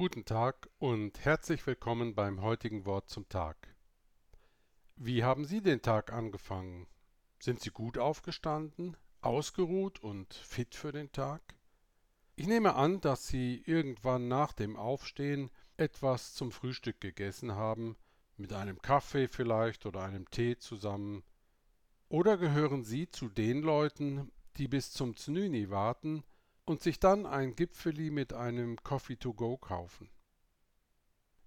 Guten Tag und herzlich willkommen beim heutigen Wort zum Tag. Wie haben Sie den Tag angefangen? Sind Sie gut aufgestanden, ausgeruht und fit für den Tag? Ich nehme an, dass Sie irgendwann nach dem Aufstehen etwas zum Frühstück gegessen haben, mit einem Kaffee vielleicht oder einem Tee zusammen. Oder gehören Sie zu den Leuten, die bis zum Znüni warten und sich dann ein Gipfeli mit einem Coffee to go kaufen.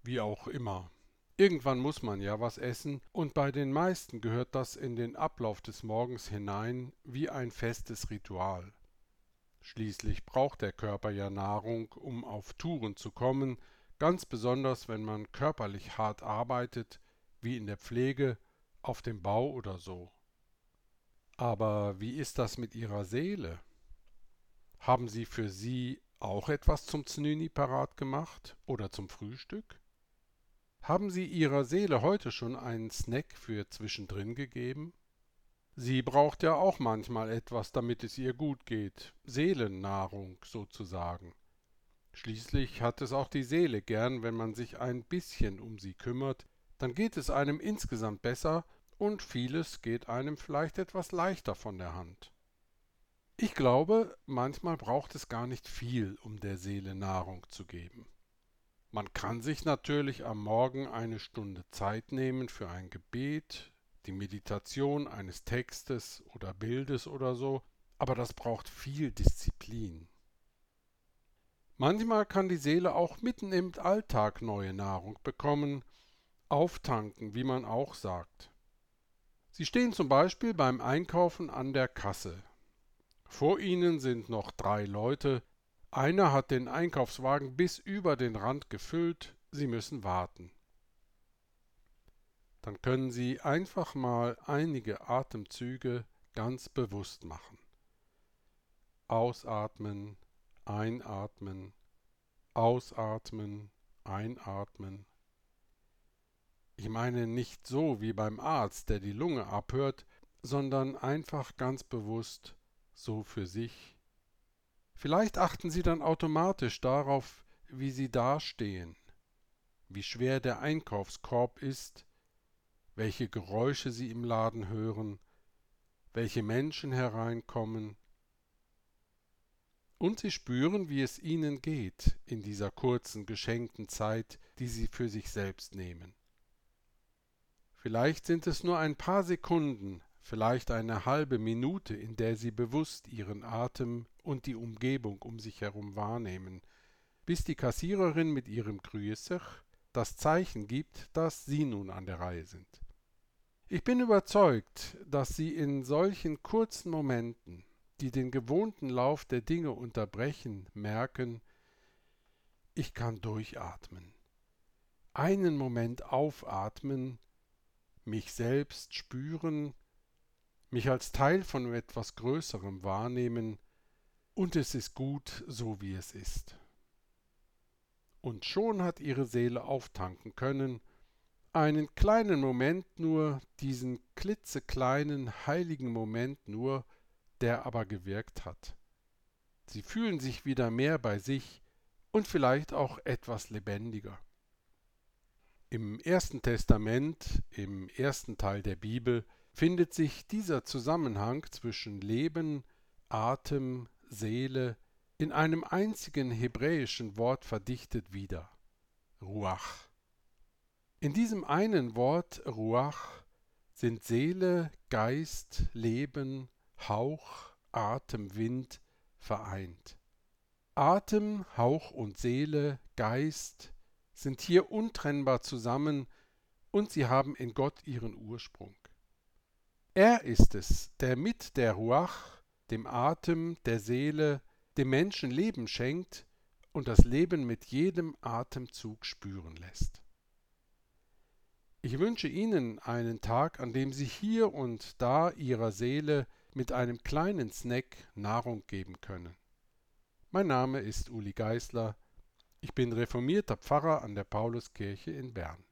Wie auch immer. Irgendwann muss man ja was essen, und bei den meisten gehört das in den Ablauf des Morgens hinein wie ein festes Ritual. Schließlich braucht der Körper ja Nahrung, um auf Touren zu kommen, ganz besonders wenn man körperlich hart arbeitet, wie in der Pflege, auf dem Bau oder so. Aber wie ist das mit Ihrer Seele? Haben Sie für Sie auch etwas zum Znüni parat gemacht oder zum Frühstück? Haben Sie Ihrer Seele heute schon einen Snack für zwischendrin gegeben? Sie braucht ja auch manchmal etwas, damit es ihr gut geht, Seelennahrung sozusagen. Schließlich hat es auch die Seele gern, wenn man sich ein bisschen um sie kümmert, dann geht es einem insgesamt besser und vieles geht einem vielleicht etwas leichter von der Hand. Ich glaube, manchmal braucht es gar nicht viel, um der Seele Nahrung zu geben. Man kann sich natürlich am Morgen eine Stunde Zeit nehmen für ein Gebet, die Meditation eines Textes oder Bildes oder so, aber das braucht viel Disziplin. Manchmal kann die Seele auch mitten im Alltag neue Nahrung bekommen, auftanken, wie man auch sagt. Sie stehen zum Beispiel beim Einkaufen an der Kasse vor ihnen sind noch drei Leute. Einer hat den Einkaufswagen bis über den Rand gefüllt. Sie müssen warten. Dann können Sie einfach mal einige Atemzüge ganz bewusst machen. Ausatmen, einatmen, ausatmen, einatmen. Ich meine nicht so wie beim Arzt, der die Lunge abhört, sondern einfach ganz bewusst so für sich. Vielleicht achten Sie dann automatisch darauf, wie Sie dastehen, wie schwer der Einkaufskorb ist, welche Geräusche Sie im Laden hören, welche Menschen hereinkommen, und Sie spüren, wie es Ihnen geht in dieser kurzen, geschenkten Zeit, die Sie für sich selbst nehmen. Vielleicht sind es nur ein paar Sekunden, vielleicht eine halbe Minute, in der sie bewusst ihren Atem und die Umgebung um sich herum wahrnehmen, bis die Kassiererin mit ihrem Grüßech das Zeichen gibt, dass sie nun an der Reihe sind. Ich bin überzeugt, dass Sie in solchen kurzen Momenten, die den gewohnten Lauf der Dinge unterbrechen, merken, ich kann durchatmen, einen Moment aufatmen, mich selbst spüren, mich als Teil von etwas Größerem wahrnehmen, und es ist gut, so wie es ist. Und schon hat ihre Seele auftanken können, einen kleinen Moment nur, diesen klitzekleinen, heiligen Moment nur, der aber gewirkt hat. Sie fühlen sich wieder mehr bei sich und vielleicht auch etwas lebendiger. Im Ersten Testament, im ersten Teil der Bibel, findet sich dieser Zusammenhang zwischen Leben, Atem, Seele in einem einzigen hebräischen Wort verdichtet wieder Ruach. In diesem einen Wort Ruach sind Seele, Geist, Leben, Hauch, Atem, Wind vereint. Atem, Hauch und Seele, Geist sind hier untrennbar zusammen und sie haben in Gott ihren Ursprung. Er ist es, der mit der Ruach, dem Atem der Seele, dem Menschen Leben schenkt und das Leben mit jedem Atemzug spüren lässt. Ich wünsche Ihnen einen Tag, an dem Sie hier und da Ihrer Seele mit einem kleinen Snack Nahrung geben können. Mein Name ist Uli Geißler. Ich bin reformierter Pfarrer an der Pauluskirche in Bern.